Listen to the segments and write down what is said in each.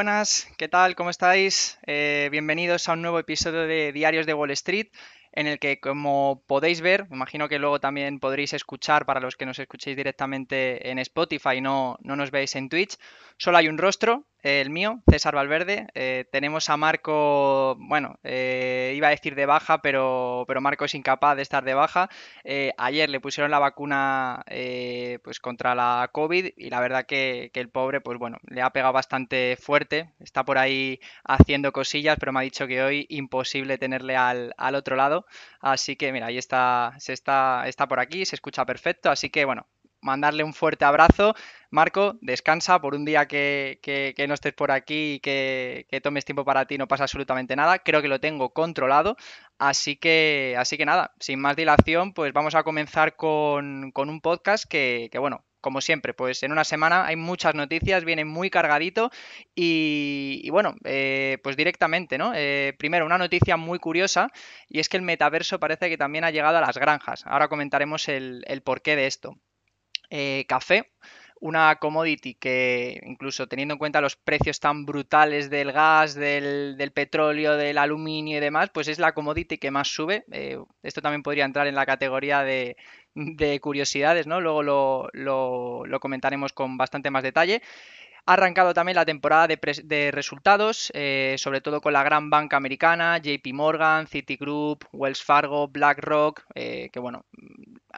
Buenas, ¿qué tal? ¿Cómo estáis? Eh, bienvenidos a un nuevo episodio de Diarios de Wall Street, en el que, como podéis ver, imagino que luego también podréis escuchar para los que nos escuchéis directamente en Spotify y no, no nos veis en Twitch, solo hay un rostro, el mío, César Valverde. Eh, tenemos a Marco, bueno, eh, iba a decir de baja, pero, pero Marco es incapaz de estar de baja. Eh, ayer le pusieron la vacuna pues contra la COVID y la verdad que, el pobre, pues bueno, le ha pegado bastante fuerte. Está por ahí haciendo cosillas, pero me ha dicho que hoy imposible tenerle al, al otro lado. Así que mira, ahí está, se está, está por aquí, se escucha perfecto. Así que bueno, mandarle un fuerte abrazo. Marco, descansa por un día que, no estés por aquí y que, tomes tiempo para ti, no pasa absolutamente nada. Creo que lo tengo controlado. Así que, así que nada, sin más dilación, pues vamos a comenzar con, un podcast que, bueno, como siempre, pues en una semana hay muchas noticias, viene muy cargadito y, bueno, eh, pues directamente, ¿no? Eh, primero, una noticia muy curiosa y es que el metaverso parece que también ha llegado a las granjas. Ahora comentaremos el porqué de esto. Eh, café, una commodity que incluso teniendo en cuenta los precios tan brutales del gas, del, petróleo, del aluminio y demás, pues es la commodity que más sube. Eh, esto también podría entrar en la categoría de, curiosidades, ¿no? Luego lo, comentaremos con bastante más detalle. Ha arrancado también la temporada de, resultados, eh, sobre todo con la gran banca americana, JP Morgan, Citigroup, Wells Fargo, BlackRock, que bueno,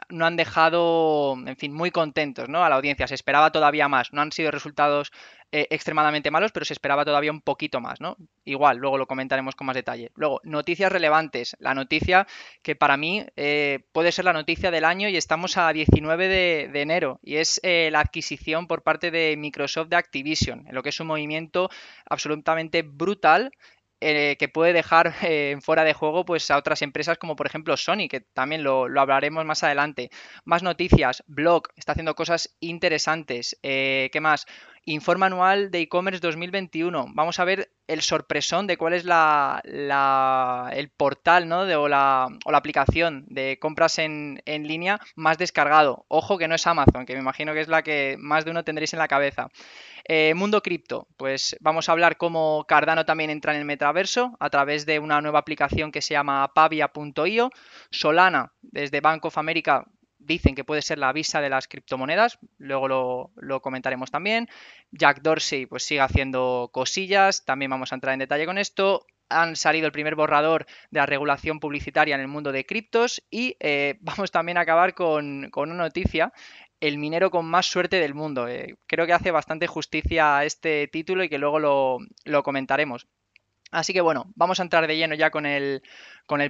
no han dejado, en fin, muy contentos ¿no? a la audiencia. Se esperaba todavía más. No han sido resultados eh, extremadamente malos, pero se esperaba todavía un poquito más, ¿no? Igual, luego lo comentaremos con más detalle. Luego, noticias relevantes. La noticia que para mí eh, puede ser la noticia del año y estamos a 19 de, enero y es eh, la adquisición por parte de Microsoft de Activision, en lo que es un movimiento absolutamente brutal que puede dejar fuera de juego pues, a otras empresas como por ejemplo Sony, que también lo, hablaremos más adelante. Más noticias, Blog está haciendo cosas interesantes. ¿Qué más? Informe anual de e-commerce 2021. Vamos a ver el sorpresón de cuál es la, el portal o, la, aplicación de compras en, en, línea más descargado. Ojo que no es Amazon, que me imagino que es la que más de uno tendréis en la cabeza. Eh, mundo cripto, pues vamos a hablar cómo Cardano también entra en el metaverso a través de una nueva aplicación que se llama pavia.io. Solana, desde Bank of America, dicen que puede ser la visa de las criptomonedas, luego lo, comentaremos también. Jack Dorsey pues sigue haciendo cosillas, también vamos a entrar en detalle con esto. Han salido el primer borrador de la regulación publicitaria en el mundo de criptos y eh, vamos también a acabar con, una noticia el minero con más suerte del mundo. Eh, creo que hace bastante justicia a este título y que luego lo, comentaremos. Así que bueno, vamos a entrar de lleno ya con el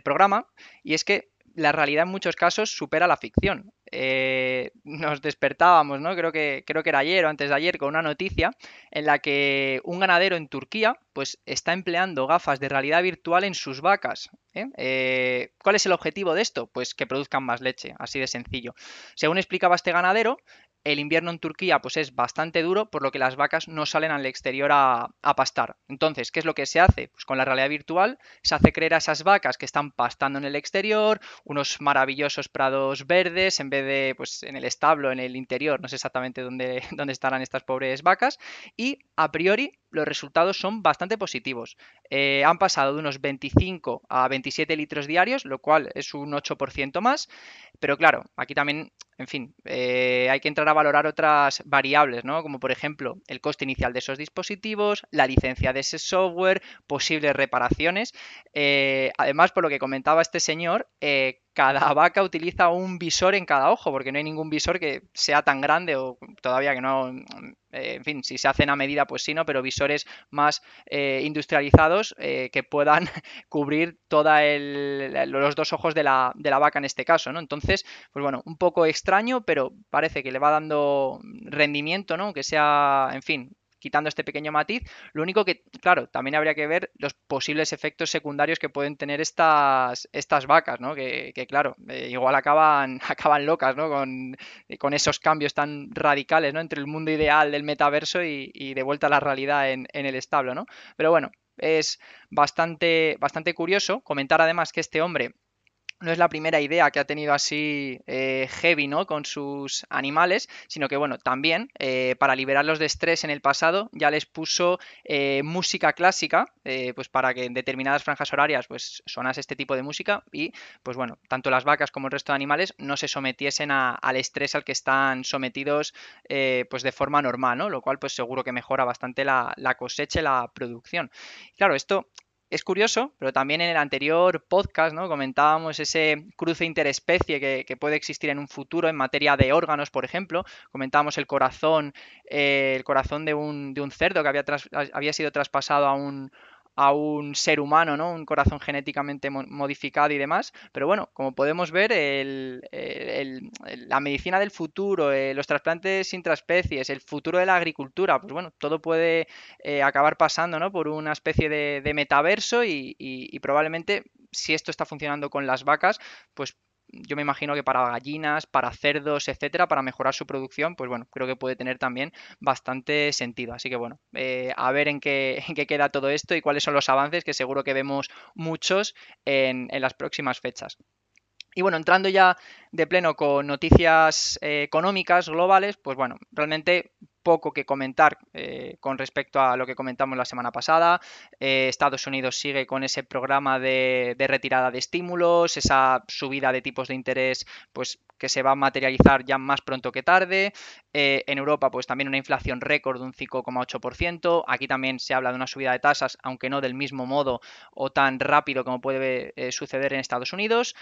programa. Y es que la realidad en muchos casos supera la ficción. Eh, nos despertábamos, ¿no? Creo que, creo que era ayer o antes de ayer con una noticia en la que un ganadero en Turquía pues está empleando gafas de realidad virtual en sus vacas. ¿eh? Eh, cuál es el objetivo de esto? Pues que produzcan más leche, así de sencillo. Según explicaba este ganadero, el invierno en Turquía pues es bastante duro, por lo que las vacas no salen al exterior a, pastar. Entonces, ¿qué es lo que se hace? Pues con la realidad virtual se hace creer a esas vacas que están pastando en el exterior, unos maravillosos prados verdes, en vez de pues en el establo, en el interior, no sé exactamente dónde, dónde estarán estas pobres vacas, y a priori los resultados son bastante positivos. Eh, han pasado de unos 25 a 27 litros diarios, lo cual es un 8% más, pero claro, aquí también en fin, eh, hay que entrar a valorar otras variables, ¿no? Como por ejemplo el coste inicial de esos dispositivos, la licencia de ese software, posibles reparaciones. Eh, además, por lo que comentaba este señor, cada vaca utiliza un visor en cada ojo, porque no hay ningún visor que sea tan grande o todavía que no, en fin, si se hacen a medida, pues sí, ¿no? Pero visores más industrializados que puedan cubrir todos los dos ojos de la, de la, vaca en este caso, ¿no? Entonces, pues bueno, un poco extraño, pero parece que le va dando rendimiento, ¿no? Que sea, en fin, quitando este pequeño matiz. Lo único que, claro, también habría que ver los posibles efectos secundarios que pueden tener estas, estas vacas, ¿no? Que, claro, eh, igual acaban, acaban locas, ¿no? Con, con, esos cambios tan radicales, ¿no? Entre el mundo ideal del metaverso y, de vuelta a la realidad en, en el establo, ¿no? Pero bueno, es bastante, bastante curioso comentar además que este hombre no es la primera idea que ha tenido así eh, Heavy, ¿no? Con sus animales, sino que, bueno, también eh, para liberarlos de estrés en el pasado ya les puso eh, música clásica, pues para que en determinadas franjas horarias pues sonase este tipo de música y, pues bueno, tanto las vacas como el resto de animales no se sometiesen al estrés al que están sometidos pues de forma normal, ¿no? Lo cual pues seguro que mejora bastante la, la cosecha y la producción. Claro, esto es curioso, pero también en el anterior podcast ¿no? comentábamos ese cruce interespecie que, puede existir en un futuro en materia de órganos, por ejemplo. Comentábamos el corazón, eh, el corazón de un, de un cerdo que había, había sido traspasado a un, a un ser humano, ¿no? Un corazón genéticamente modificado y demás. Pero bueno, como podemos ver, la medicina del futuro, eh, los trasplantes intraespecies, el futuro de la agricultura, pues bueno, todo puede eh, acabar pasando, ¿no? Por una especie de, metaverso y probablemente si esto está funcionando con las vacas, pues yo me imagino que para gallinas, para cerdos, etcétera, para mejorar su producción, pues bueno, creo que puede tener también bastante sentido. Así que bueno, eh, a ver en qué, queda todo esto y cuáles son los avances, que seguro que vemos muchos en, en las próximas fechas. Y bueno, entrando ya de pleno con noticias eh, económicas globales, pues bueno, realmente poco que comentar eh, con respecto a lo que comentamos la semana pasada. Eh, Estados Unidos sigue con ese programa de, retirada de estímulos, esa subida de tipos de interés, pues que se va a materializar ya más pronto que tarde. en Europa, pues también una inflación récord de un 5,8%. Aquí también se habla de una subida de tasas, aunque no del mismo modo o tan rápido como puede suceder en Estados Unidos.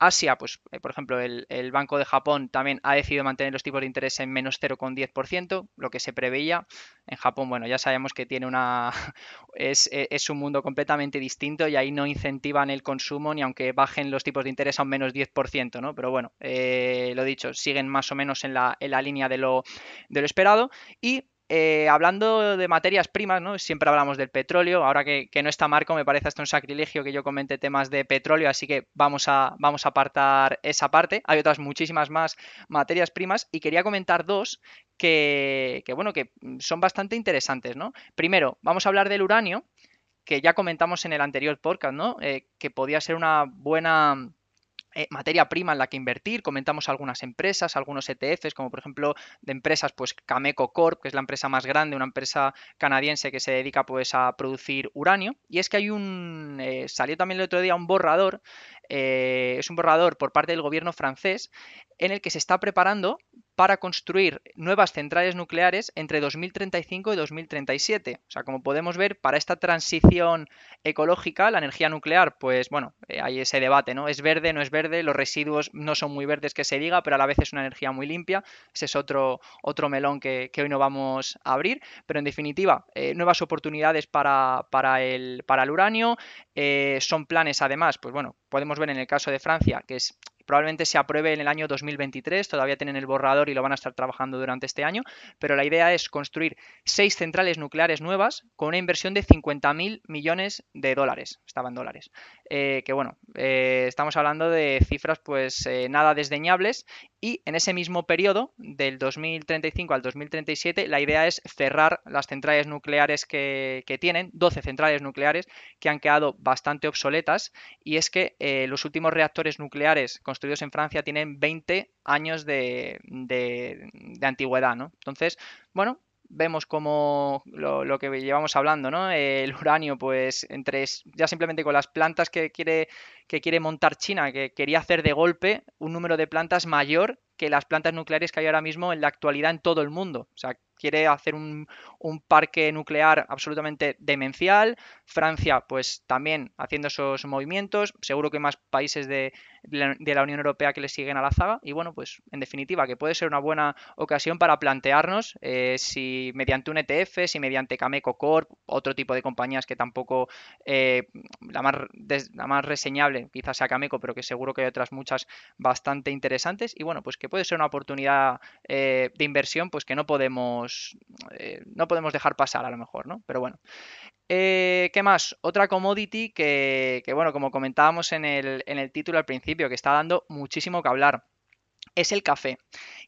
Asia, pues eh, por ejemplo, el, Banco de Japón también ha decidido mantener los tipos de interés en menos 0,10%, lo que se preveía. En Japón, bueno, ya sabemos que tiene una es, e, es, un mundo completamente distinto y ahí no incentivan el consumo ni aunque bajen los tipos de interés a un menos 10%, ¿no? Pero bueno, eh, lo dicho, siguen más o menos en la, en la línea de lo, de lo esperado. Y eh, hablando de materias primas, ¿no? Siempre hablamos del petróleo. Ahora que, no está Marco, me parece hasta un sacrilegio que yo comente temas de petróleo, así que vamos a, vamos a apartar esa parte. Hay otras muchísimas más materias primas y quería comentar dos que, bueno, que son bastante interesantes, ¿no? Primero, vamos a hablar del uranio, que ya comentamos en el anterior podcast, ¿no? Eh, que podía ser una buena eh, materia prima en la que invertir. Comentamos algunas empresas, algunos ETFs, como por ejemplo de empresas, pues Cameco Corp, que es la empresa más grande, una empresa canadiense que se dedica pues a producir uranio. Y es que hay un, eh, salió también el otro día un borrador, eh, es un borrador por parte del gobierno francés en el que se está preparando para construir nuevas centrales nucleares entre 2035 y 2037. O sea, como podemos ver, para esta transición ecológica, la energía nuclear, pues bueno, eh, hay ese debate, ¿no? ¿Es verde, no es verde? Los residuos no son muy verdes que se diga, pero a la vez es una energía muy limpia. Ese es otro, otro melón que, hoy no vamos a abrir. Pero en definitiva, eh, nuevas oportunidades para, para, el, para el uranio. Eh, son planes, además, pues bueno, podemos ver en el caso de Francia, que es Probablemente se apruebe en el año 2023, todavía tienen el borrador y lo van a estar trabajando durante este año, pero la idea es construir seis centrales nucleares nuevas con una inversión de 50.000 millones de dólares, estaban dólares. Eh, que bueno, eh, estamos hablando de cifras pues eh, nada desdeñables y en ese mismo periodo, del 2035 al 2037, la idea es cerrar las centrales nucleares que, tienen, 12 centrales nucleares que han quedado bastante obsoletas y es que los últimos reactores nucleares construidos en Francia tienen 20 años de, antigüedad, ¿no? Entonces, bueno, vemos como lo, que llevamos hablando, ¿no? El uranio, pues, entre ya simplemente con las plantas que quiere, que quiere montar China, que quería hacer de golpe un número de plantas mayor que las plantas nucleares que hay ahora mismo en la actualidad en todo el mundo. O sea, quiere hacer un, parque nuclear absolutamente demencial. Francia, pues también haciendo esos movimientos. Seguro que más países de, la Unión Europea que le siguen a la zaga. Y bueno, pues en definitiva, que puede ser una buena ocasión para plantearnos eh, si mediante un ETF, si mediante Cameco Corp, otro tipo de compañías que tampoco eh, la, más la más reseñable quizás sea Cameco, pero que seguro que hay otras muchas bastante interesantes. Y bueno, pues que puede ser una oportunidad eh, de inversión, pues que no podemos eh, no podemos dejar pasar a lo mejor, ¿no? Pero bueno. Eh, ¿Qué más? Otra commodity que, bueno, como comentábamos en el, en el título al principio, que está dando muchísimo que hablar, es el café.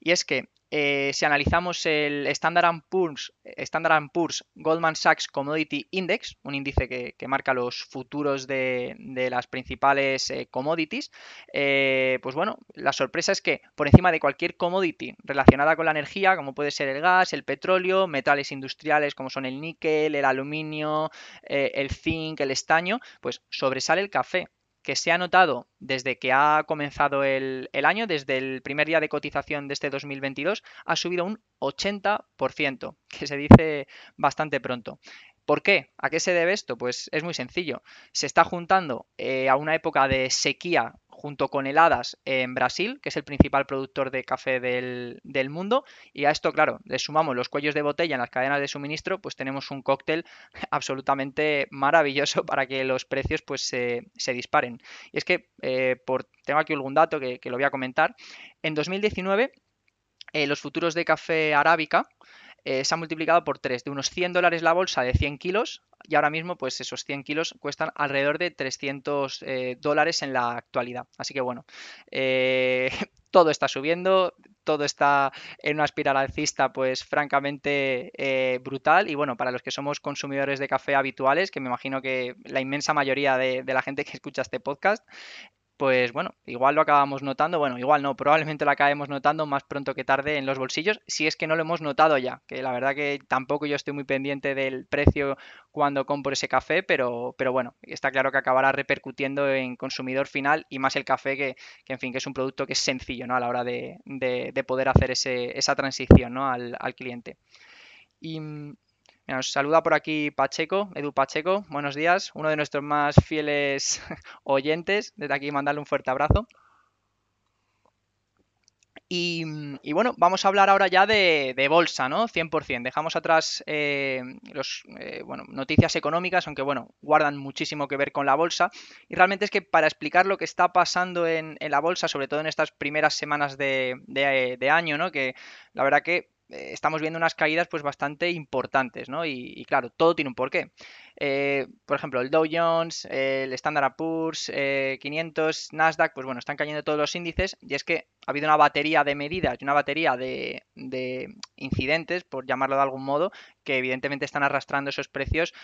Y es que eh, si analizamos el Standard Poor's, Standard Goldman Sachs Commodity Index, un índice que, marca los futuros de, las principales eh, commodities, eh, pues bueno, la sorpresa es que por encima de cualquier commodity relacionada con la energía, como puede ser el gas, el petróleo, metales industriales como son el níquel, el aluminio, el zinc, el estaño, pues sobresale el café que se ha notado desde que ha comenzado el, año, desde el primer día de cotización de este 2022, ha subido un 80%, que se dice bastante pronto. ¿Por qué? ¿A qué se debe esto? Pues es muy sencillo. Se está juntando eh, a una época de sequía junto con heladas en Brasil, que es el principal productor de café del, mundo. Y a esto, claro, le sumamos los cuellos de botella en las cadenas de suministro, pues tenemos un cóctel absolutamente maravilloso para que los precios pues se, disparen. Y es que, eh, por, tengo aquí algún dato que, lo voy a comentar. En 2019, eh, los futuros de café arábica eh, se ha multiplicado por 3, de unos 100 dólares la bolsa de 100 kilos y ahora mismo pues esos 100 kilos cuestan alrededor de 300 eh, dólares en la actualidad. Así que bueno, eh, todo está subiendo, todo está en una espiral alcista pues francamente brutal y bueno, para los que somos consumidores de café habituales, que me imagino que la inmensa mayoría de, de la gente que escucha este podcast, pues bueno, igual lo acabamos notando, bueno, igual no, probablemente lo acabemos notando más pronto que tarde en los bolsillos, si es que no lo hemos notado ya, que la verdad que tampoco yo estoy muy pendiente del precio cuando compro ese café, pero, pero bueno, está claro que acabará repercutiendo en consumidor final y más el café que, en fin, que es un producto que es sencillo, ¿no? A la hora de, poder hacer ese, esa transición, ¿no? Al, al cliente. Y nos saluda por aquí Pacheco, Edu Pacheco. Buenos días, uno de nuestros más fieles oyentes. Desde aquí mandarle un fuerte abrazo. Y, bueno, vamos a hablar ahora ya de, bolsa, ¿no? 100%. Dejamos atrás eh, los, eh, bueno, noticias económicas, aunque bueno, guardan muchísimo que ver con la bolsa. Y realmente es que para explicar lo que está pasando en, la bolsa, sobre todo en estas primeras semanas de, de año, ¿no? Que la verdad que estamos viendo unas caídas pues bastante importantes, ¿no? Y, claro, todo tiene un porqué. Eh, por ejemplo, el Dow Jones, el Standard Poor's, 500, eh, Nasdaq, pues bueno, están cayendo todos los índices y es que ha habido una batería de medidas y una batería de, incidentes, por llamarlo de algún modo, que evidentemente están arrastrando esos precios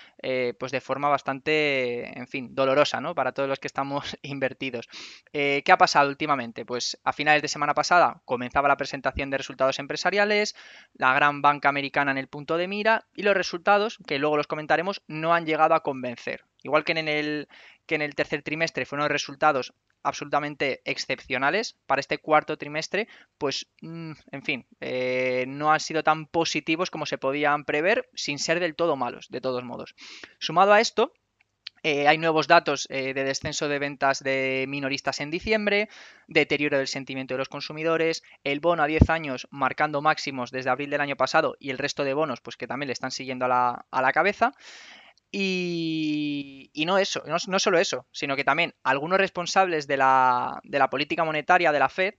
pues de forma bastante, en fin, dolorosa, ¿no? Para todos los que estamos invertidos. ¿Qué ha pasado últimamente? Pues a finales de semana pasada comenzaba la presentación de resultados empresariales, la gran banca americana en el punto de mira y los resultados, que luego los comentaremos, no han llegado a convencer. Igual que en el, que en el tercer trimestre fueron resultados absolutamente excepcionales para este cuarto trimestre, pues mm, en fin, eh, no han sido tan positivos como se podían prever, sin ser del todo malos, de todos modos. Sumado a esto, eh, hay nuevos datos eh, de descenso de ventas de minoristas en diciembre, deterioro del sentimiento de los consumidores, el bono a 10 años marcando máximos desde abril del año pasado y el resto de bonos pues que también le están siguiendo a la, cabeza. Y, no eso, no, solo eso, sino que también algunos responsables de la, de la política monetaria de la Fed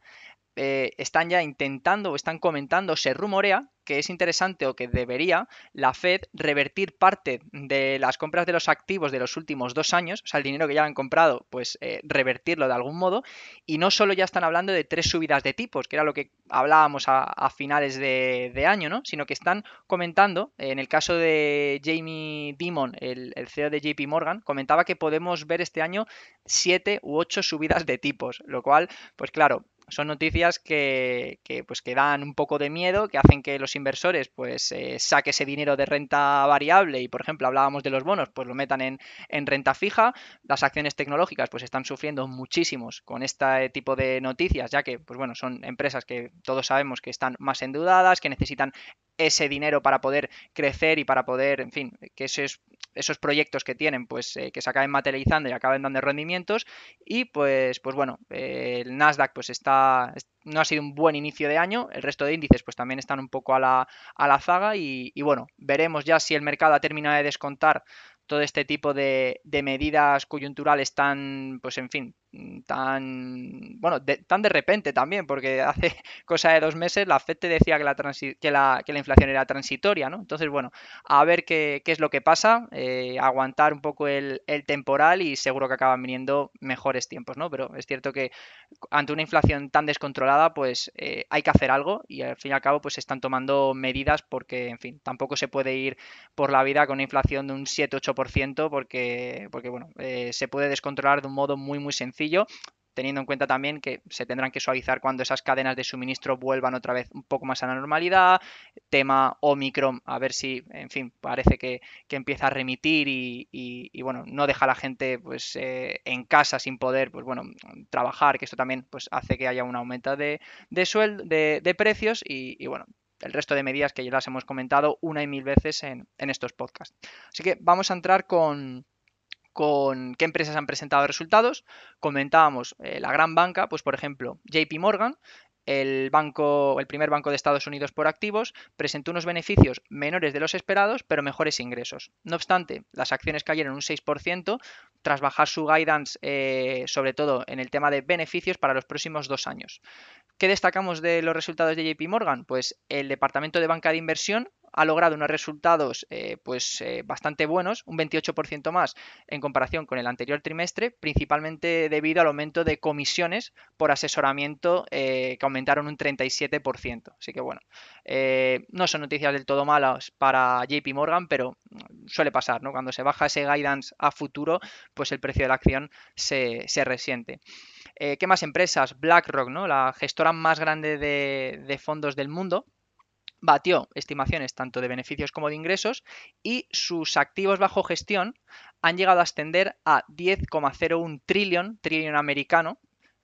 eh, están ya intentando o están comentando, se rumorea que es interesante o que debería la Fed revertir parte de las compras de los activos de los últimos dos años, o sea, el dinero que ya han comprado, pues eh, revertirlo de algún modo. Y no solo ya están hablando de tres subidas de tipos, que era lo que hablábamos a, finales de, año, ¿no? Sino que están comentando, en el caso de Jamie Dimon, el, el CEO de JP Morgan, comentaba que podemos ver este año siete u ocho subidas de tipos, lo cual, pues claro, son noticias que, pues, que dan un poco de miedo, que hacen que los inversores pues eh, saque ese dinero de renta variable y, por ejemplo, hablábamos de los bonos, pues lo metan en, en, renta fija. Las acciones tecnológicas pues están sufriendo muchísimos con este tipo de noticias, ya que, pues bueno, son empresas que todos sabemos que están más endeudadas, que necesitan ese dinero para poder crecer y para poder, en fin, que esos, esos proyectos que tienen, pues eh, que se acaben materializando y acaben dando rendimientos. Y pues, pues bueno, eh, el Nasdaq pues está, no ha sido un buen inicio de año, el resto de índices pues también están un poco a la, a la zaga y, y bueno, veremos ya si el mercado ha terminado de descontar todo este tipo de, de, medidas coyunturales tan, pues en fin, tan bueno tan de repente también porque hace cosa de dos meses la FED te decía que la, que la, que la inflación era transitoria ¿no? entonces bueno a ver qué, qué es lo que pasa eh, aguantar un poco el, el, temporal y seguro que acaban viniendo mejores tiempos ¿no? pero es cierto que ante una inflación tan descontrolada pues eh, hay que hacer algo y al fin y al cabo pues se están tomando medidas porque en fin tampoco se puede ir por la vida con una inflación de un 7-8% porque porque bueno eh, se puede descontrolar de un modo muy muy sencillo teniendo en cuenta también que se tendrán que suavizar cuando esas cadenas de suministro vuelvan otra vez un poco más a la normalidad. Tema Omicron, a ver si, en fin, parece que, empieza a remitir y, bueno, no deja a la gente pues eh, en casa sin poder, pues bueno, trabajar, que esto también pues hace que haya un aumento de, de sueldo, de, precios y, bueno, el resto de medidas que ya las hemos comentado una y mil veces en, en estos podcasts. Así que vamos a entrar con, con qué empresas han presentado resultados. Comentábamos eh, la gran banca, pues por ejemplo, JP Morgan, el banco, el primer banco de Estados Unidos por activos, presentó unos beneficios menores de los esperados, pero mejores ingresos. No obstante, las acciones cayeron un 6% tras bajar su guidance, eh, sobre todo en el tema de beneficios para los próximos dos años. ¿Qué destacamos de los resultados de JP Morgan? Pues el departamento de banca de inversión ha logrado unos resultados eh, pues eh, bastante buenos, un 28% más en comparación con el anterior trimestre, principalmente debido al aumento de comisiones por asesoramiento eh, que aumentaron un 37%. Así que bueno, no son noticias del todo malas para JP Morgan, pero suele pasar, ¿no? Cuando se baja ese guidance a futuro, pues el precio de la acción se, se resiente. ¿Qué más empresas? BlackRock, ¿no? La gestora más grande de, de fondos del mundo, batió estimaciones tanto de beneficios como de ingresos y sus activos bajo gestión han llegado a ascender a 10,01 trillón, trillón americano,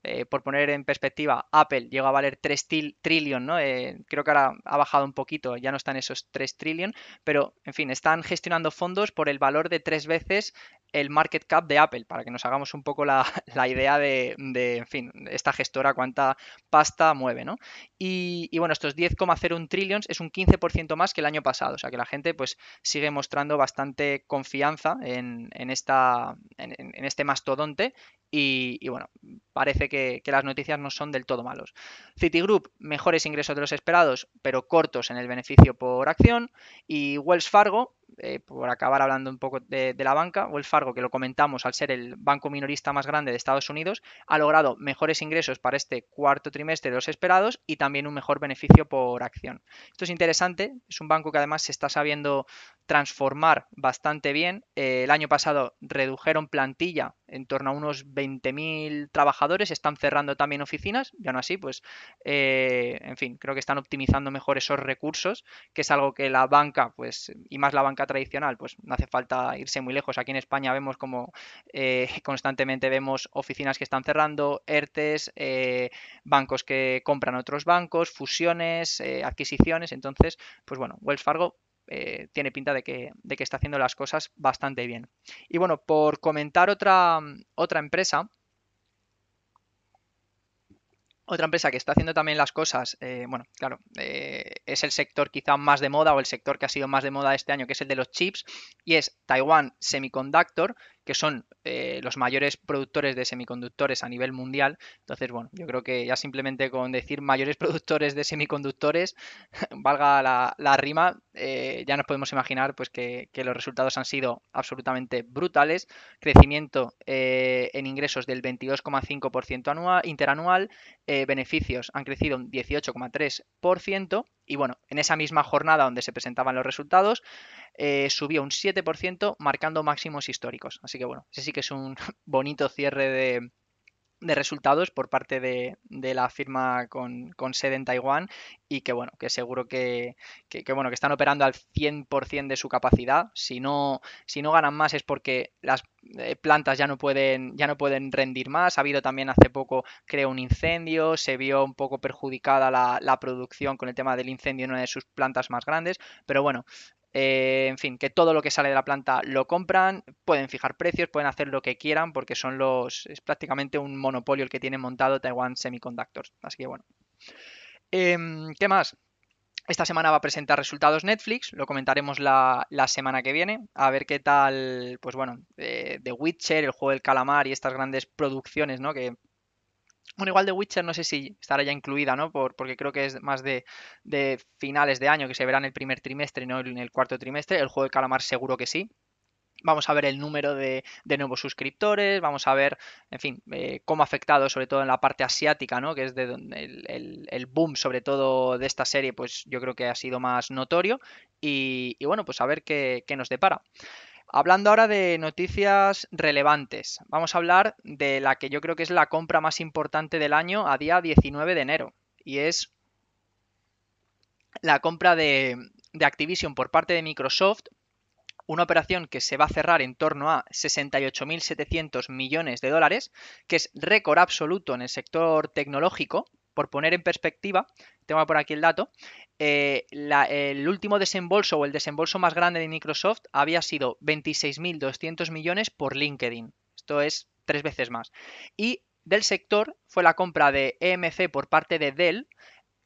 eh, por poner en perspectiva, Apple llegó a valer 3 trillón, ¿no? Eh, creo que ahora ha bajado un poquito, ya no están esos 3 trillón, pero en fin, están gestionando fondos por el valor de tres veces el market cap de Apple, para que nos hagamos un poco la, idea de, en fin, esta gestora cuánta pasta mueve, ¿no? Y, bueno, estos 10,01 trillions es un 15% más que el año pasado, o sea que la gente pues sigue mostrando bastante confianza en, esta, en, este mastodonte y, bueno, parece que, que, las noticias no son del todo malos. Citigroup, mejores ingresos de los esperados, pero cortos en el beneficio por acción. Y Wells Fargo, eh, por acabar hablando un poco de, la banca, Wells Fargo, que lo comentamos al ser el banco minorista más grande de Estados Unidos, ha logrado mejores ingresos para este cuarto trimestre de los esperados y también un mejor beneficio por acción. Esto es interesante, es un banco que además se está sabiendo transformar bastante bien. Eh, el año pasado redujeron plantilla en torno a unos 20.000 trabajadores, están cerrando también oficinas y aún así, pues, eh, en fin, creo que están optimizando mejor esos recursos, que es algo que la banca, pues, y más la banca tradicional, pues no hace falta irse muy lejos. Aquí en España vemos como eh, constantemente vemos oficinas que están cerrando, ERTES, bancos que compran otros bancos, fusiones, adquisiciones, entonces, pues bueno, Wells Fargo eh, tiene pinta de que, de que, está haciendo las cosas bastante bien. Y bueno, por comentar otra, otra empresa, otra empresa que está haciendo también las cosas, eh, bueno, claro, eh, es el sector quizá más de moda o el sector que ha sido más de moda este año, que es el de los chips, y es Taiwan Semiconductor, que son eh, los mayores productores de semiconductores a nivel mundial. Entonces, bueno, yo creo que ya simplemente con decir mayores productores de semiconductores, valga la, rima, eh, ya nos podemos imaginar pues, que, los resultados han sido absolutamente brutales. Crecimiento eh, en ingresos del 22,5% anual, interanual, beneficios han crecido un 18,3%. Y bueno, en esa misma jornada donde se presentaban los resultados, subió un 7%, marcando máximos históricos. Así que bueno, ese sí que es un bonito cierre de resultados por parte de, la firma con, sede en Taiwán y que bueno, que seguro que, bueno, que están operando al 100% de su capacidad. Si no, si no ganan más es porque las eh, plantas ya no pueden ya no pueden rendir más. Ha habido también hace poco, creo, un incendio, se vio un poco perjudicada la producción con el tema del incendio en una de sus plantas más grandes, pero bueno, eh, en fin, que todo lo que sale de la planta lo compran, pueden fijar precios, pueden hacer lo que quieran porque son los. es prácticamente un monopolio el que tiene montado Taiwan Semiconductors. Así que bueno. Em, ¿Qué más? Esta semana va a presentar resultados Netflix, lo comentaremos la, semana que viene, a ver qué tal, pues bueno, eh, The Witcher, el juego del calamar y estas grandes producciones, ¿no? Que bueno, igual de Witcher no sé si estará ya incluida, ¿no? Por, porque creo que es más de, finales de año, que se verá en el primer trimestre no en el cuarto trimestre. El juego de calamar seguro que sí. Vamos a ver el número de, nuevos suscriptores, vamos a ver, en fin, eh, cómo ha afectado, sobre todo en la parte asiática, ¿no? Que es de el, el, boom, sobre todo de esta serie, pues yo creo que ha sido más notorio. Y, bueno, pues a ver qué nos depara. Hablando ahora de noticias relevantes, vamos a hablar de la que yo creo que es la compra más importante del año a día 19 de enero, y es la compra de, Activision por parte de Microsoft, una operación que se va a cerrar en torno a 68.700 millones de dólares, que es récord absoluto en el sector tecnológico, por poner en perspectiva, tengo por aquí el dato, eh, el último desembolso o el desembolso más grande de Microsoft había sido 26.200 millones por LinkedIn. Esto es tres veces más. Y del sector fue la compra de EMC por parte de Dell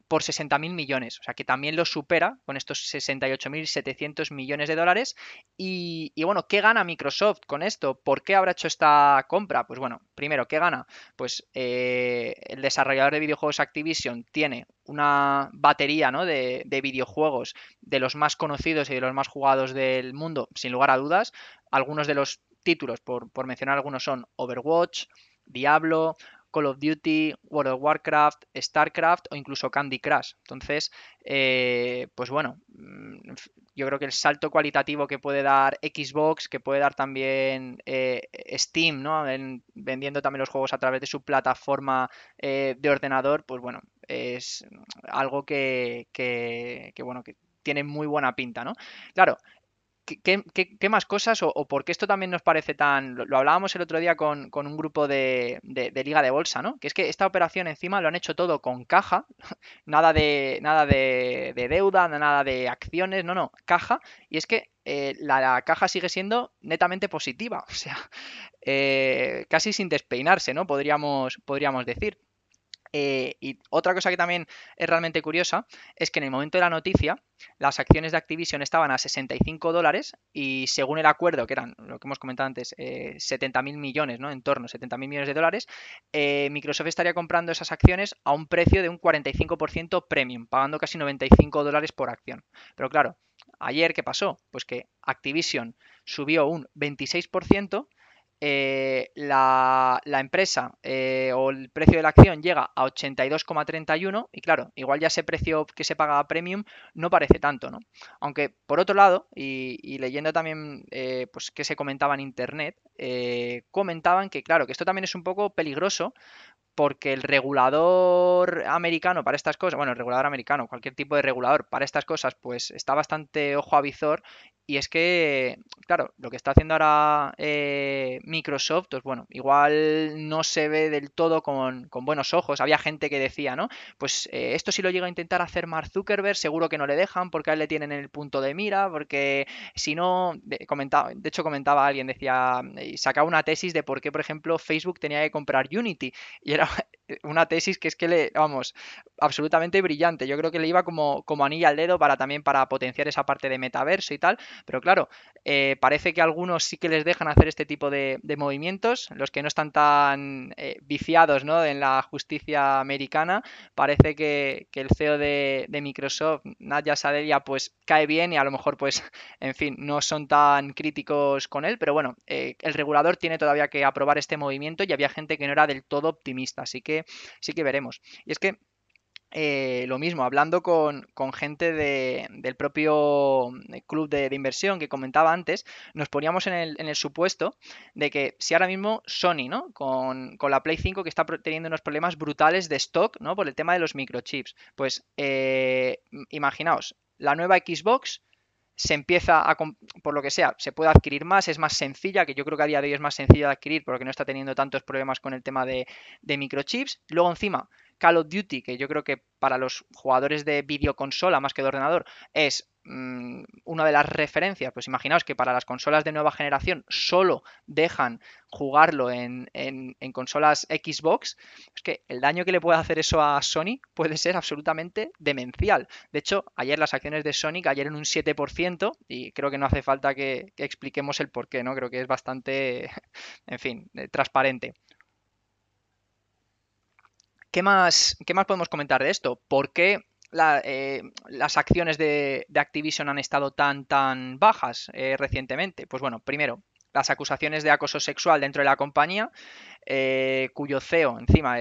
por 60.000 millones, o sea que también lo supera con estos 68.700 millones de dólares. Y, bueno, ¿qué gana Microsoft con esto? ¿Por qué habrá hecho esta compra? Pues bueno, primero, ¿qué gana? Pues eh, el desarrollador de videojuegos Activision tiene una batería ¿no? de, de videojuegos de los más conocidos y de los más jugados del mundo, sin lugar a dudas. Algunos de los títulos, por, por mencionar algunos, son Overwatch, Diablo, Call of Duty, World of Warcraft, StarCraft o incluso Candy Crush. Entonces, eh, pues bueno, mm, yo creo que el salto cualitativo que puede dar Xbox, que puede dar también eh, Steam, ¿no? vendiendo también los juegos a través de su plataforma eh, de ordenador, pues bueno, es algo que, que, que bueno, que tiene muy buena pinta, ¿no? Claro, ¿qué, más cosas o, por qué esto también nos parece tan... Lo, hablábamos el otro día con, un grupo de, Liga de Bolsa, ¿no? Que es que esta operación encima lo han hecho todo con caja, nada de, nada de, deuda, nada de acciones, no, no, caja. Y es que eh, la, caja sigue siendo netamente positiva, o sea, eh, casi sin despeinarse, ¿no? Podríamos, podríamos decir. Eh, y otra cosa que también es realmente curiosa es que en el momento de la noticia las acciones de Activision estaban a 65 dólares y según el acuerdo, que eran lo que hemos comentado antes, eh, 70.000 millones, ¿no? En torno a 70.000 millones de dólares, eh, Microsoft estaría comprando esas acciones a un precio de un 45% premium, pagando casi 95 dólares por acción. Pero claro, ayer, ¿qué pasó? Pues que Activision subió un 26% eh, la, empresa eh, o el precio de la acción llega a 82,31 y claro, igual ya ese precio que se paga premium no parece tanto, ¿no? Aunque por otro lado, y, leyendo también eh, pues que se comentaba en internet, comentaban que claro, que esto también es un poco peligroso porque el regulador americano para estas cosas, bueno, el regulador americano, cualquier tipo de regulador para estas cosas, pues está bastante ojo a visor y es que, claro, lo que está haciendo ahora eh, Microsoft, pues bueno, igual no se ve del todo con, buenos ojos. Había gente que decía, ¿no? Pues eh, esto si lo llega a intentar hacer Mark Zuckerberg, seguro que no le dejan porque a él le tienen en el punto de mira, porque si no, de, comentaba, de hecho comentaba alguien, decía, y sacaba una tesis de por qué, por ejemplo, Facebook tenía que comprar Unity. Y era una tesis que es que le, vamos, absolutamente brillante. Yo creo que le iba como, como anilla al dedo para también para potenciar esa parte de metaverso y tal. Pero claro, eh, parece que algunos sí que les dejan hacer este tipo de, movimientos, los que no están tan eh, viciados ¿no? en la justicia americana, parece que, el CEO de, Microsoft, Nadia Sadelia, pues cae bien y a lo mejor, pues, en fin, no son tan críticos con él, pero bueno, eh, el regulador tiene todavía que aprobar este movimiento y había gente que no era del todo optimista, así que sí que veremos. Y es que eh, lo mismo, hablando con, gente del propio eh, club de, inversión que comentaba antes, nos poníamos en el, supuesto de que si ahora mismo Sony, ¿no? Con, la Play 5 que está teniendo unos problemas brutales de stock, ¿no? Por el tema de los microchips. Pues eh, imaginaos, la nueva Xbox se empieza a, por lo que sea, se puede adquirir más, es más sencilla, que yo creo que a día de hoy es más sencilla de adquirir porque no está teniendo tantos problemas con el tema de, de microchips. Luego encima Call of Duty, que yo creo que para los jugadores de videoconsola más que de ordenador es mm, una de las referencias, pues imaginaos que para las consolas de nueva generación solo dejan jugarlo en, consolas Xbox, es que el daño que le puede hacer eso a Sony puede ser absolutamente demencial. De hecho, ayer las acciones de Sony cayeron un 7% y creo que no hace falta que, que expliquemos el por qué, ¿no? Creo que es bastante, en fin, eh, transparente. ¿Qué más, qué más podemos comentar de esto? ¿Por qué eh, las acciones de, Activision han estado tan, tan bajas eh, recientemente? Pues bueno, primero, las acusaciones de acoso sexual dentro de la compañía, eh, cuyo CEO, encima,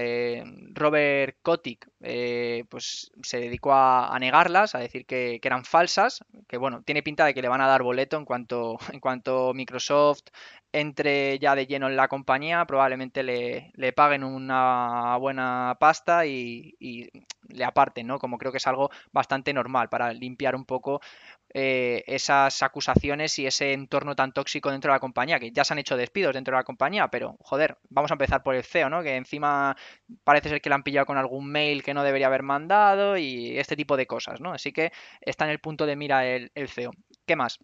Robert Kotick, pues se dedicó a, negarlas, a decir que, eran falsas, que bueno, tiene pinta de que le van a dar boleto en cuanto, en cuanto Microsoft entre ya de lleno en la compañía, probablemente le, paguen una buena pasta y, le aparten, ¿no? Como creo que es algo bastante normal para limpiar un poco eh, esas acusaciones y ese entorno tan tóxico dentro de la compañía, que ya se han hecho despidos dentro de la compañía, pero joder, vamos a empezar por el CEO, ¿no? Que encima parece ser que le han pillado con algún mail que no debería haber mandado y este tipo de cosas, ¿no? Así que está en el punto de mira el, el CEO. ¿Qué más?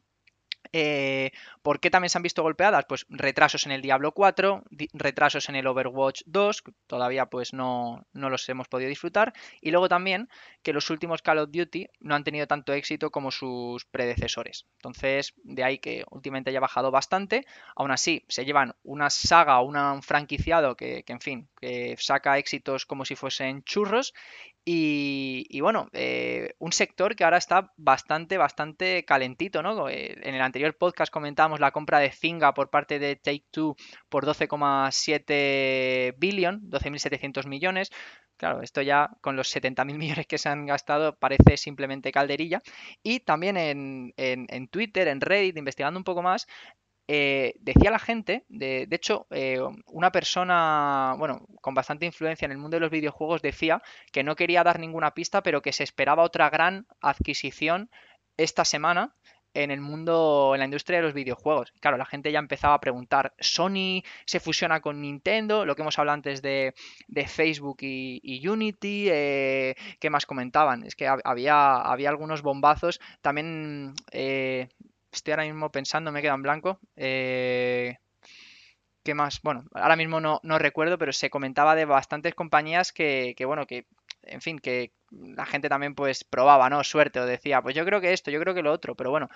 Eh, ¿Por qué también se han visto golpeadas? Pues retrasos en el Diablo 4, retrasos en el Overwatch 2, todavía pues no, no, los hemos podido disfrutar, y luego también que los últimos Call of Duty no han tenido tanto éxito como sus predecesores. Entonces, de ahí que últimamente haya bajado bastante, aún así se llevan una saga o un franquiciado que, que, en fin, que saca éxitos como si fuesen churros y, bueno, eh, un sector que ahora está bastante, bastante calentito, ¿no? Eh, en el anterior podcast comentábamos la compra de Finga por parte de Take Two por 12,7 billion, 12.700 millones. Claro, esto ya con los 70.000 millones que se han gastado parece simplemente calderilla. Y también en, en Twitter, en Reddit, investigando un poco más, eh, decía la gente, de, hecho, eh, una persona, bueno, con bastante influencia en el mundo de los videojuegos decía que no quería dar ninguna pista, pero que se esperaba otra gran adquisición esta semana en el mundo, en la industria de los videojuegos. Claro, la gente ya empezaba a preguntar, ¿Sony se fusiona con Nintendo? Lo que hemos hablado antes de, Facebook y, Unity, eh, ¿qué más comentaban? Es que había, había algunos bombazos, también Estoy ahora mismo pensando, me queda en blanco. Eh, ¿Qué más? Bueno, ahora mismo no, recuerdo, pero se comentaba de bastantes compañías que, que, bueno, que, en fin, que la gente también pues probaba, ¿no? Suerte o decía, pues yo creo que esto, yo creo que lo otro, pero bueno,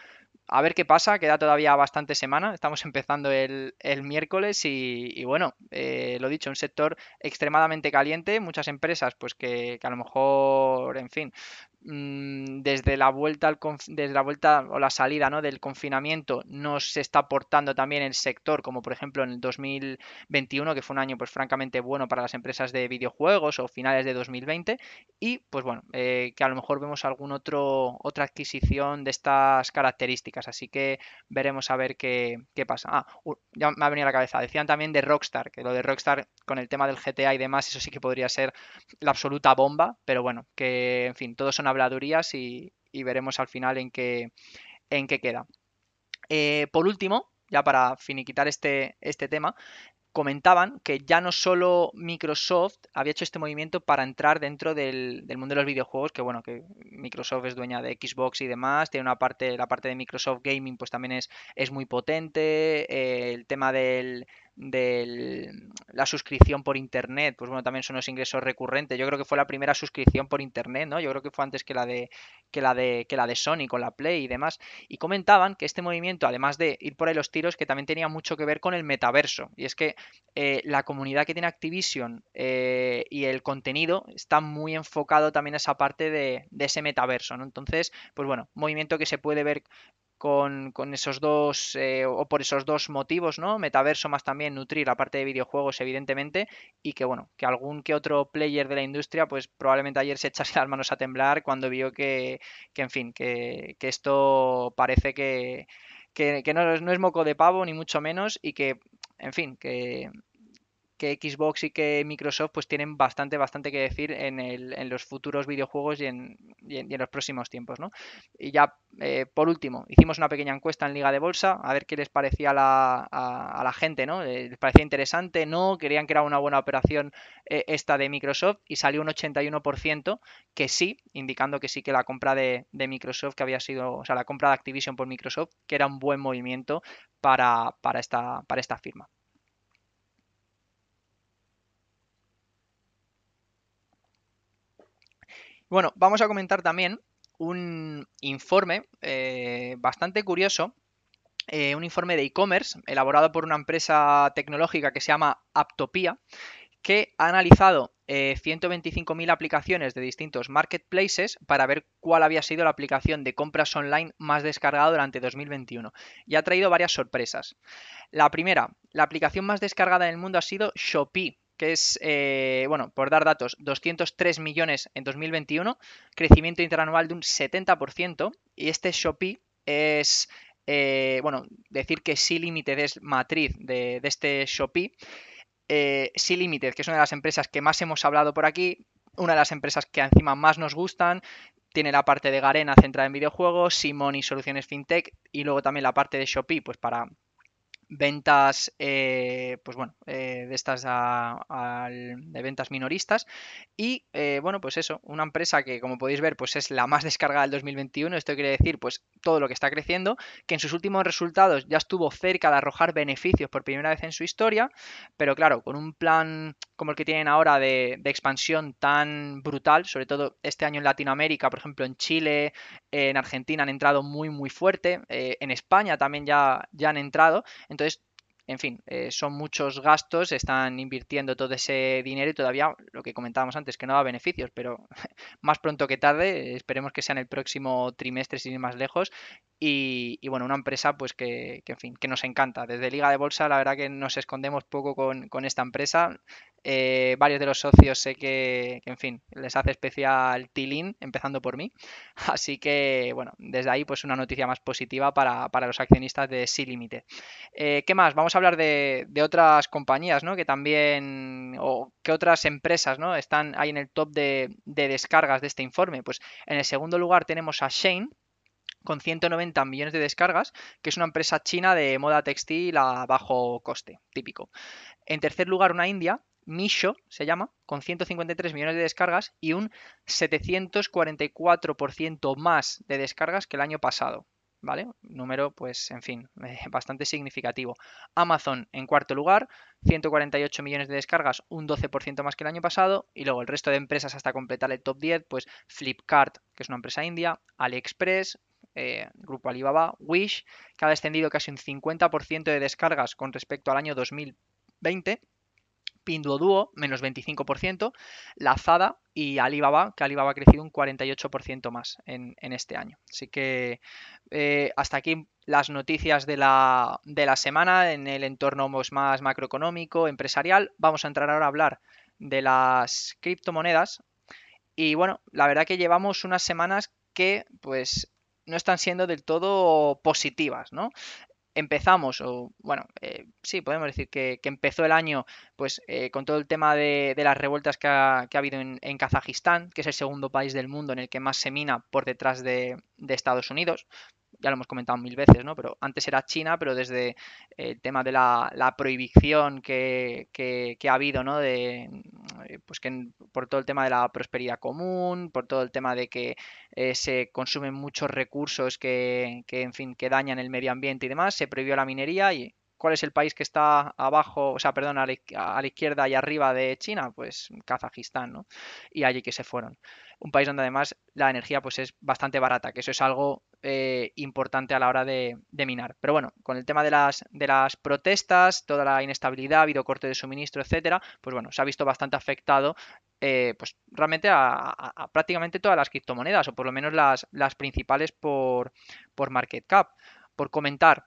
a ver qué pasa, queda todavía bastante semana, estamos empezando el, miércoles y, bueno, eh, lo dicho, un sector extremadamente caliente, muchas empresas pues que, que a lo mejor, en fin, Mm, desde la vuelta al desde la vuelta o la salida ¿no? del confinamiento no se está aportando también el sector como por ejemplo en el 2021 que fue un año pues francamente bueno para las empresas de videojuegos o finales de 2020 y pues bueno eh, que a lo mejor vemos algún otro otra adquisición de estas características. Así que veremos a ver qué, qué pasa. Ah, ya me ha venido a la cabeza. Decían también de Rockstar que lo de Rockstar con el tema del GTA y demás eso sí que podría ser la absoluta bomba pero bueno que en fin todos son habladurías y, veremos al final en qué, en qué queda. Eh, por último, ya para finiquitar este, este tema, comentaban que ya no solo Microsoft había hecho este movimiento para entrar dentro del, mundo de los videojuegos, que bueno, que Microsoft es dueña de Xbox y demás, tiene una parte, la parte de Microsoft Gaming pues también es, es muy potente, eh, el tema del, de la suscripción por internet, pues bueno, también son los ingresos recurrentes. Yo creo que fue la primera suscripción por internet, ¿no? Yo creo que fue antes que la de que la de que la de Sony con la Play y demás. Y comentaban que este movimiento, además de ir por ahí los tiros, que también tenía mucho que ver con el metaverso. Y es que eh, la comunidad que tiene Activision eh, y el contenido está muy enfocado también a esa parte de, de ese metaverso, ¿no? Entonces, pues bueno, movimiento que se puede ver con, esos dos, eh, o por esos dos motivos, ¿no? Metaverso más también nutrir la parte de videojuegos, evidentemente, y que bueno, que algún que otro player de la industria, pues probablemente ayer se echase las manos a temblar cuando vio que, que en fin, que, que esto parece que, que, no, no, es moco de pavo, ni mucho menos, y que, en fin, que, que Xbox y que Microsoft pues tienen bastante, bastante que decir en, los futuros videojuegos y en, los próximos tiempos, ¿no? Y ya, eh, por último, hicimos una pequeña encuesta en Liga de Bolsa, a ver qué les parecía a la, a, la gente, ¿no? ¿Les parecía interesante? ¿No? ¿Querían que era una buena operación eh, esta de Microsoft? Y salió un 81% que sí, indicando que sí que la compra de, Microsoft, que había sido, o sea, la compra de Activision por Microsoft, que era un buen movimiento para, esta, para esta firma. Bueno, vamos a comentar también un informe eh, bastante curioso, eh, un informe de e-commerce elaborado por una empresa tecnológica que se llama Aptopia, que ha analizado 125.000 eh, aplicaciones de distintos marketplaces para ver cuál había sido la aplicación de compras online más descargada durante 2021. Y ha traído varias sorpresas. La primera, la aplicación más descargada en el mundo ha sido Shopee, que es, eh, bueno, por dar datos, 203 millones en 2021, crecimiento interanual de un 70%, y este Shopee es, eh, bueno, decir que Sí Limited es matriz de, este Shopee. Eh, sí Limited, que es una de las empresas que más hemos hablado por aquí, una de las empresas que encima más nos gustan, tiene la parte de Garena centrada en videojuegos, Simon y soluciones fintech, y luego también la parte de Shopee, pues para ventas, eh, pues bueno, eh, de estas de ventas minoristas. Y eh, bueno, pues eso, una empresa que como podéis ver, pues es la más descargada del 2021. Esto quiere decir, pues todo lo que está creciendo, que en sus últimos resultados ya estuvo cerca de arrojar beneficios por primera vez en su historia, pero claro, con un plan como el que tienen ahora de, expansión tan brutal, sobre todo este año en Latinoamérica, por ejemplo en Chile, en Argentina han entrado muy muy fuerte, en España también ya, ya han entrado. Entonces, en fin, eh, son muchos gastos, están invirtiendo todo ese dinero y todavía lo que comentábamos antes, que no da beneficios, pero más pronto que tarde, esperemos que sea en el próximo trimestre, sin ir más lejos. Y, bueno, una empresa pues que, en fin, que nos encanta. Desde Liga de Bolsa, la verdad que nos escondemos poco con esta empresa. Eh, varios de los socios sé que, en fin, les hace especial tilín, empezando por mí. Así que, bueno, desde ahí, pues una noticia más positiva para, los accionistas de Sí Limited. Eh, ¿Qué más? Vamos a hablar de, otras compañías, ¿no? Que también, o que otras empresas, ¿no? Están ahí en el top de, de descargas de este informe. Pues en el segundo lugar tenemos a Shane, con 190 millones de descargas, que es una empresa china de moda textil a bajo coste, típico. En tercer lugar, una india, Misho se llama, con 153 millones de descargas y un 744% más de descargas que el año pasado. ¿Vale? Número, pues, en fin, bastante significativo. Amazon en cuarto lugar, 148 millones de descargas, un 12% más que el año pasado. Y luego el resto de empresas hasta completar el top 10, pues Flipkart, que es una empresa india, AliExpress, eh, Grupo Alibaba, Wish, que ha descendido casi un 50% de descargas con respecto al año 2020 Pinduoduo, menos 25%, Lazada y Alibaba, que Alibaba ha crecido un 48% más en, este año. Así que eh, hasta aquí las noticias de la, de la semana en el entorno pues, más macroeconómico, empresarial. Vamos a entrar ahora a hablar de las criptomonedas. Y bueno, la verdad que llevamos unas semanas que pues no están siendo del todo positivas, ¿no? Empezamos, o bueno, eh, sí, podemos decir que, empezó el año pues eh, con todo el tema de, las revueltas que ha, habido en, Kazajistán, que es el segundo país del mundo en el que más se mina por detrás de Estados Unidos ya lo hemos comentado mil veces, ¿no? Pero antes era China, pero desde el tema de la, prohibición que, ha habido, ¿no? De, eh, pues que por todo el tema de la prosperidad común, por todo el tema de que eh, se consumen muchos recursos que, en fin, que dañan el medio ambiente y demás, se prohibió la minería y ¿Cuál es el país que está abajo, o sea, perdón, a la, izquierda y arriba de China? Pues Kazajistán, ¿no? Y allí que se fueron. Un país donde además la energía pues es bastante barata, que eso es algo eh, importante a la hora de, minar. Pero bueno, con el tema de las, protestas, toda la inestabilidad, ha habido corte de suministro, etcétera, pues bueno, se ha visto bastante afectado eh, pues realmente a, prácticamente todas las criptomonedas, o por lo menos las, principales por market cap. Por comentar,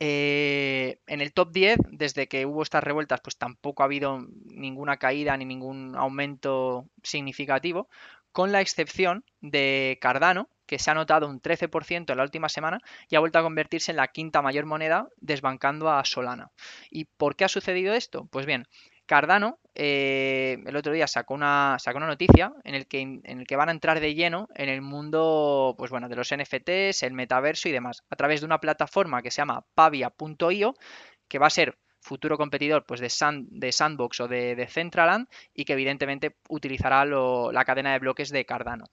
eh, en el top 10, desde que hubo estas revueltas, pues tampoco ha habido ninguna caída ni ningún aumento significativo, con la excepción de Cardano, que se ha notado un 13% en la última semana y ha vuelto a convertirse en la quinta mayor moneda, desbancando a Solana. ¿Y por qué ha sucedido esto? Pues bien, Cardano eh, el otro día sacó una, sacó una noticia en el, que, en el que van a entrar de lleno en el mundo pues bueno, de los NFTs, el metaverso y demás, a través de una plataforma que se llama pavia.io, que va a ser futuro competidor pues, de, de Sandbox o de, de, Centraland y que evidentemente utilizará la cadena de bloques de Cardano.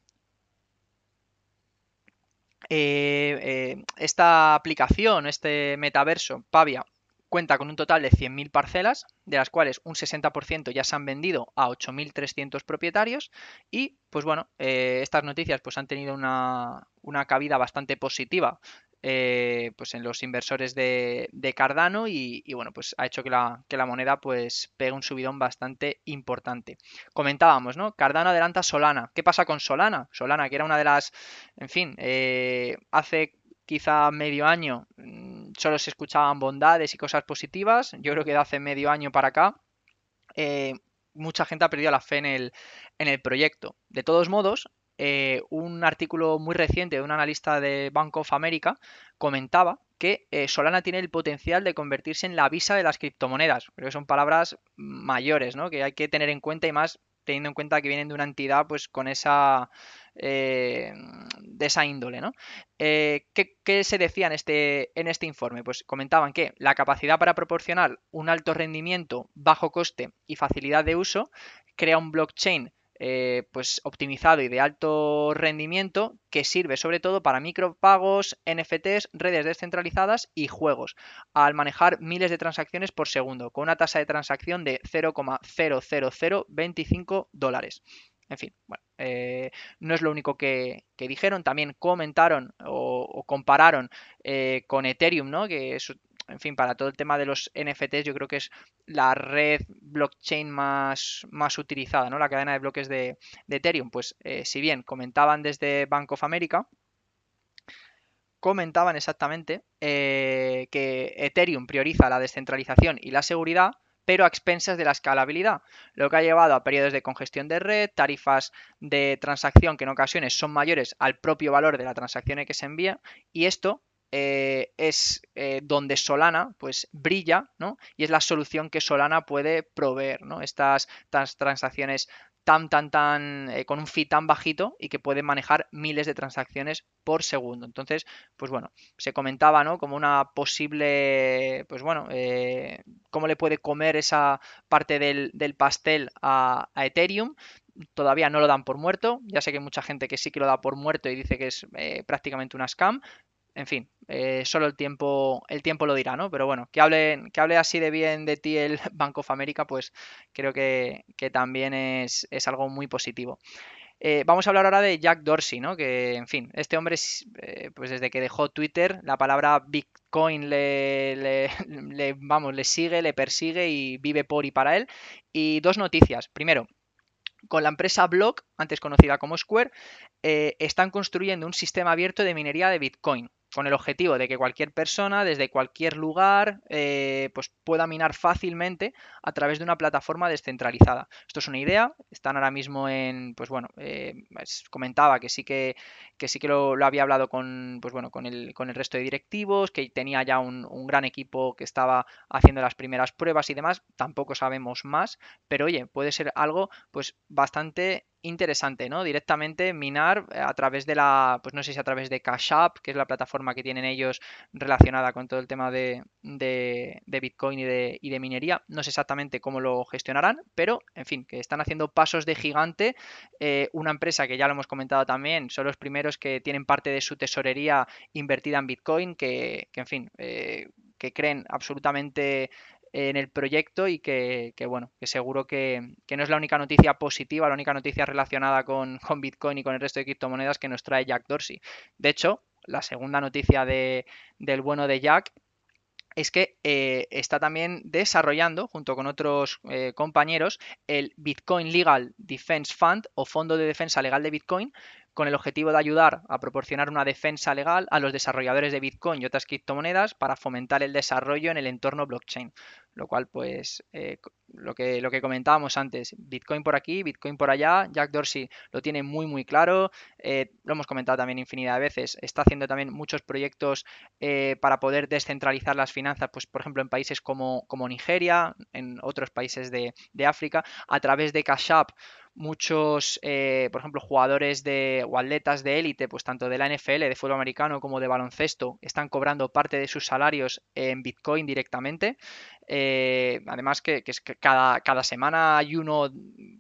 Eh, eh, esta aplicación, este metaverso, Pavia, cuenta con un total de 100.000 parcelas, de las cuales un 60% ya se han vendido a 8.300 propietarios y, pues bueno, eh, estas noticias pues han tenido una, una cabida bastante positiva eh, pues en los inversores de, Cardano y, bueno, pues ha hecho que la, que la, moneda pues pegue un subidón bastante importante. Comentábamos, ¿no? Cardano adelanta Solana. ¿Qué pasa con Solana? Solana, que era una de las, en fin, eh, hace quizá medio año mm, solo se escuchaban bondades y cosas positivas. Yo creo que de hace medio año para acá eh, mucha gente ha perdido la fe en el, en el proyecto. De todos modos, eh, un artículo muy reciente de un analista de Bank of America comentaba que eh, Solana tiene el potencial de convertirse en la visa de las criptomonedas. Creo que son palabras mayores, ¿no? Que hay que tener en cuenta y más teniendo en cuenta que vienen de una entidad pues con esa eh, de esa índole, ¿no? ¿qué, ¿qué, se decía en este, en este informe? Pues comentaban que la capacidad para proporcionar un alto rendimiento, bajo coste y facilidad de uso crea un blockchain eh, pues optimizado y de alto rendimiento que sirve sobre todo para micropagos, NFTs, redes descentralizadas y juegos, al manejar miles de transacciones por segundo, con una tasa de transacción de 0,00025 dólares. En fin, bueno, eh, no es lo único que, dijeron, también comentaron o, compararon eh, con Ethereum, ¿no? Que es en fin, para todo el tema de los NFTs, yo creo que es la red blockchain más, más utilizada, ¿no? La cadena de bloques de, Ethereum. Pues eh, si bien comentaban desde Bank of America, comentaban exactamente eh, que Ethereum prioriza la descentralización y la seguridad, pero a expensas de la escalabilidad, lo que ha llevado a periodos de congestión de red, tarifas de transacción que en ocasiones son mayores al propio valor de la transacción que se envía, y esto eh, es eh, donde Solana pues brilla, ¿no? Y es la solución que Solana puede proveer, ¿no? Estas, transacciones tan, tan, tan, eh, con un fee tan bajito y que pueden manejar miles de transacciones por segundo. Entonces, pues bueno, se comentaba, ¿no? Como una posible, pues bueno, cómo le puede comer esa parte del, pastel a, a Ethereum todavía no lo dan por muerto. Ya sé que hay mucha gente que sí que lo da por muerto y dice que es prácticamente una scam, en fin, eh, solo el tiempo, el tiempo lo dirá, ¿no? Pero bueno, que hable, que hable así de bien de ti el Bank of America, pues creo que, también es, algo muy positivo. Eh, vamos a hablar ahora de Jack Dorsey, ¿no? Que, en fin, este hombre, eh, pues desde que dejó Twitter, la palabra Bitcoin le, vamos, le sigue, le persigue y vive por y para él. Y dos noticias. Primero, con la empresa Block, antes conocida como Square, están construyendo un sistema abierto de minería de Bitcoin con el objetivo de que cualquier persona desde cualquier lugar eh, pues pueda minar fácilmente a través de una plataforma descentralizada. Esto es una idea, están ahora mismo en, pues bueno, eh, comentaba que sí que, que sí que lo, había hablado con, pues bueno, con el, con el resto de directivos, que tenía ya un, un, gran equipo que estaba haciendo las primeras pruebas y demás, tampoco sabemos más, pero oye, puede ser algo pues bastante interesante, ¿no? Directamente minar eh, a través de la, pues no sé si a través de Cash App, que es la plataforma que tienen ellos relacionada con todo el tema de, de, Bitcoin y de, y de, minería. No sé exactamente cómo lo gestionarán, pero en fin, que están haciendo pasos de gigante. Eh, una empresa que ya lo hemos comentado también, son los primeros que tienen parte de su tesorería invertida en Bitcoin, que, en fin, eh, que creen absolutamente en el proyecto y que, bueno, que seguro que, no es la única noticia positiva, la única noticia relacionada con, Bitcoin y con el resto de criptomonedas que nos trae Jack Dorsey. De hecho, la segunda noticia de, del bueno de Jack es que eh, está también desarrollando, junto con otros eh, compañeros, el Bitcoin Legal Defense Fund o Fondo de Defensa Legal de Bitcoin, con el objetivo de ayudar a proporcionar una defensa legal a los desarrolladores de Bitcoin y otras criptomonedas para fomentar el desarrollo en el entorno blockchain. Lo cual, pues, eh, lo, que, lo que comentábamos antes, Bitcoin por aquí, Bitcoin por allá, Jack Dorsey lo tiene muy, muy claro, eh, lo hemos comentado también infinidad de veces, está haciendo también muchos proyectos eh, para poder descentralizar las finanzas, pues, por ejemplo, en países como, como Nigeria, en otros países de, de África, a través de Cash App muchos, por ejemplo, jugadores de, o atletas de élite, pues tanto de la NFL, de fútbol americano como de baloncesto, están cobrando parte de sus salarios en Bitcoin directamente. Eh, además que, es cada, semana hay uno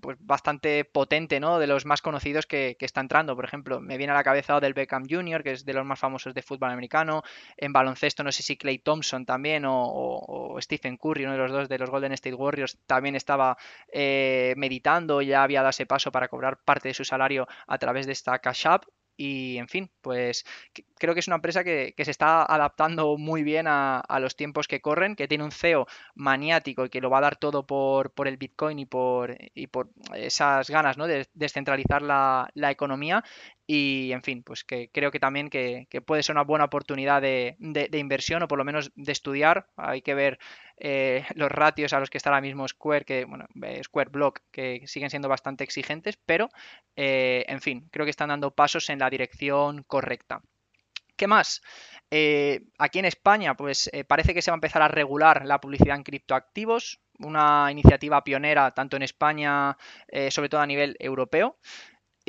pues, bastante potente, ¿no? De los más conocidos que, está entrando. Por ejemplo, me viene a la cabeza del Beckham Jr., que es de los más famosos de fútbol americano. En baloncesto, no sé si Clay Thompson también o, Stephen Curry, uno de los dos de los Golden State Warriors, también estaba eh, meditando, ya había dado ese paso para cobrar parte de su salario a través de esta Cash App. Y en fin, pues creo que es una empresa que, se está adaptando muy bien a, los tiempos que corren, que tiene un CEO maniático y que lo va a dar todo por, por el Bitcoin y por, y por esas ganas ¿no? de descentralizar la, la economía y en fin, pues que creo que también que, puede ser una buena oportunidad de, inversión o por lo menos de estudiar. Hay que ver eh, los ratios a los que está ahora mismo Square, que bueno, eh, Square Block, que siguen siendo bastante exigentes, pero eh, en fin, creo que están dando pasos en la dirección correcta. ¿Qué más? aquí en España, pues parece que se va a empezar a regular la publicidad en criptoactivos, una iniciativa pionera tanto en España, sobre todo a nivel europeo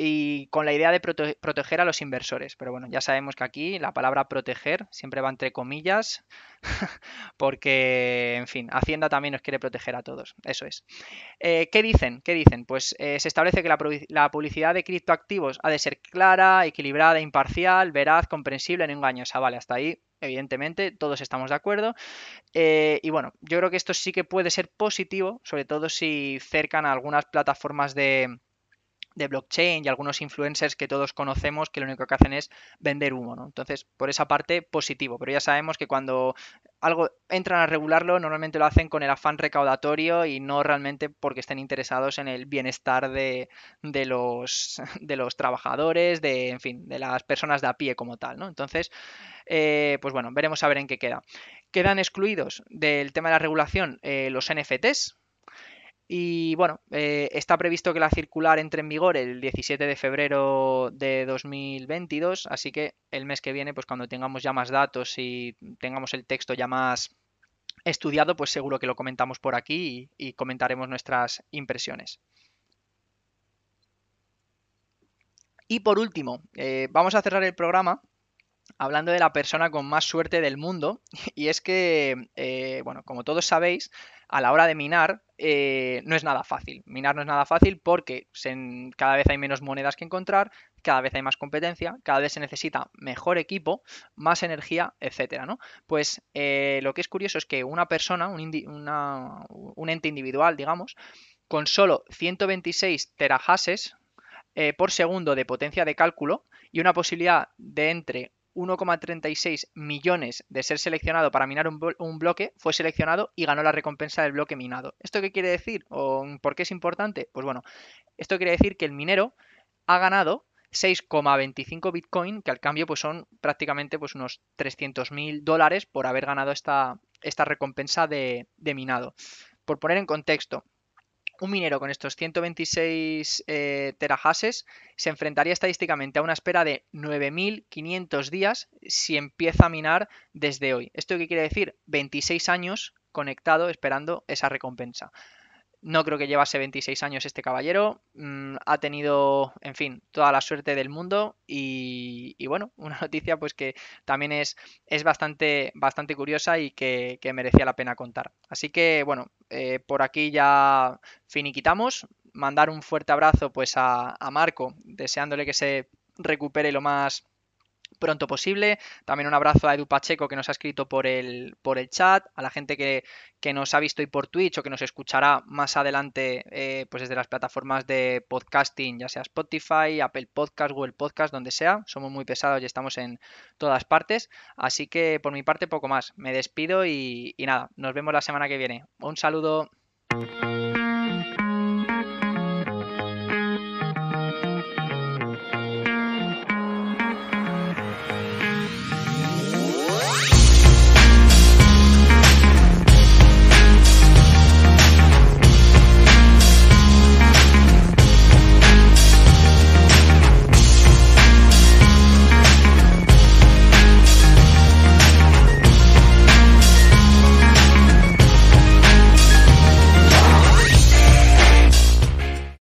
y con la idea de proteger a los inversores. Pero bueno, ya sabemos que aquí la palabra proteger siempre va entre comillas, porque, en fin, Hacienda también nos quiere proteger a todos. Eso es. Eh, ¿Qué dicen? ¿Qué dicen? Pues eh, se establece que la, publicidad de criptoactivos ha de ser clara, equilibrada, imparcial, veraz, comprensible, no engañosa. Vale, hasta ahí evidentemente, todos estamos de acuerdo. Eh, y bueno, yo creo que esto sí que puede ser positivo, sobre todo si cercan a algunas plataformas de, de blockchain y algunos influencers que todos conocemos que lo único que hacen es vender humo, ¿no? Entonces, por esa parte, positivo, pero ya sabemos que cuando algo entran a regularlo, normalmente lo hacen con el afán recaudatorio y no realmente porque estén interesados en el bienestar de, los, de los trabajadores, de, en fin, de las personas de a pie como tal, ¿no? Entonces, eh, pues bueno, veremos a ver en qué queda. Quedan excluidos del tema de la regulación eh, los NFTs, y bueno, eh, está previsto que la circular entre en vigor el 17 de febrero de 2022, así que el mes que viene, pues cuando tengamos ya más datos y tengamos el texto ya más estudiado, pues seguro que lo comentamos por aquí y, comentaremos nuestras impresiones. Y por último, eh, vamos a cerrar el programa hablando de la persona con más suerte del mundo. Y es que, eh, bueno, como todos sabéis, a la hora de minar eh, no es nada fácil. Minar no es nada fácil porque cada vez hay menos monedas que encontrar, cada vez hay más competencia, cada vez se necesita mejor equipo, más energía, etcétera, ¿no? Pues eh, lo que es curioso es que una persona, un, un ente individual, digamos, con solo 126 terahashes eh, por segundo de potencia de cálculo y una posibilidad de entre 1,36 millones de ser seleccionado para minar un, bloque, fue seleccionado y ganó la recompensa del bloque minado. ¿Esto qué quiere decir? ¿O por qué es importante? Pues bueno, esto quiere decir que el minero ha ganado 6,25 Bitcoin, que al cambio pues son prácticamente pues unos 300.000 dólares por haber ganado esta, esta recompensa de, de minado. Por poner en contexto, un minero con estos 126 eh, terahashes se enfrentaría estadísticamente a una espera de 9.500 días si empieza a minar desde hoy. ¿Esto qué quiere decir? 26 años conectado esperando esa recompensa. No creo que llevase 26 años este caballero. Mm, ha tenido, en fin, toda la suerte del mundo. Y, bueno, una noticia pues que también es, es bastante, bastante curiosa y que, merecía la pena contar. Así que bueno, eh, por aquí ya finiquitamos. Mandar un fuerte abrazo pues a, a Marco, deseándole que se recupere lo más pronto posible. También un abrazo a Edu Pacheco que nos ha escrito por el, por el chat, a la gente que, nos ha visto hoy por Twitch o que nos escuchará más adelante eh, pues desde las plataformas de podcasting, ya sea Spotify, Apple Podcast, Google Podcast, donde sea. Somos muy pesados y estamos en todas partes. Así que por mi parte poco más. Me despido y, y nada, nos vemos la semana que viene. Un saludo.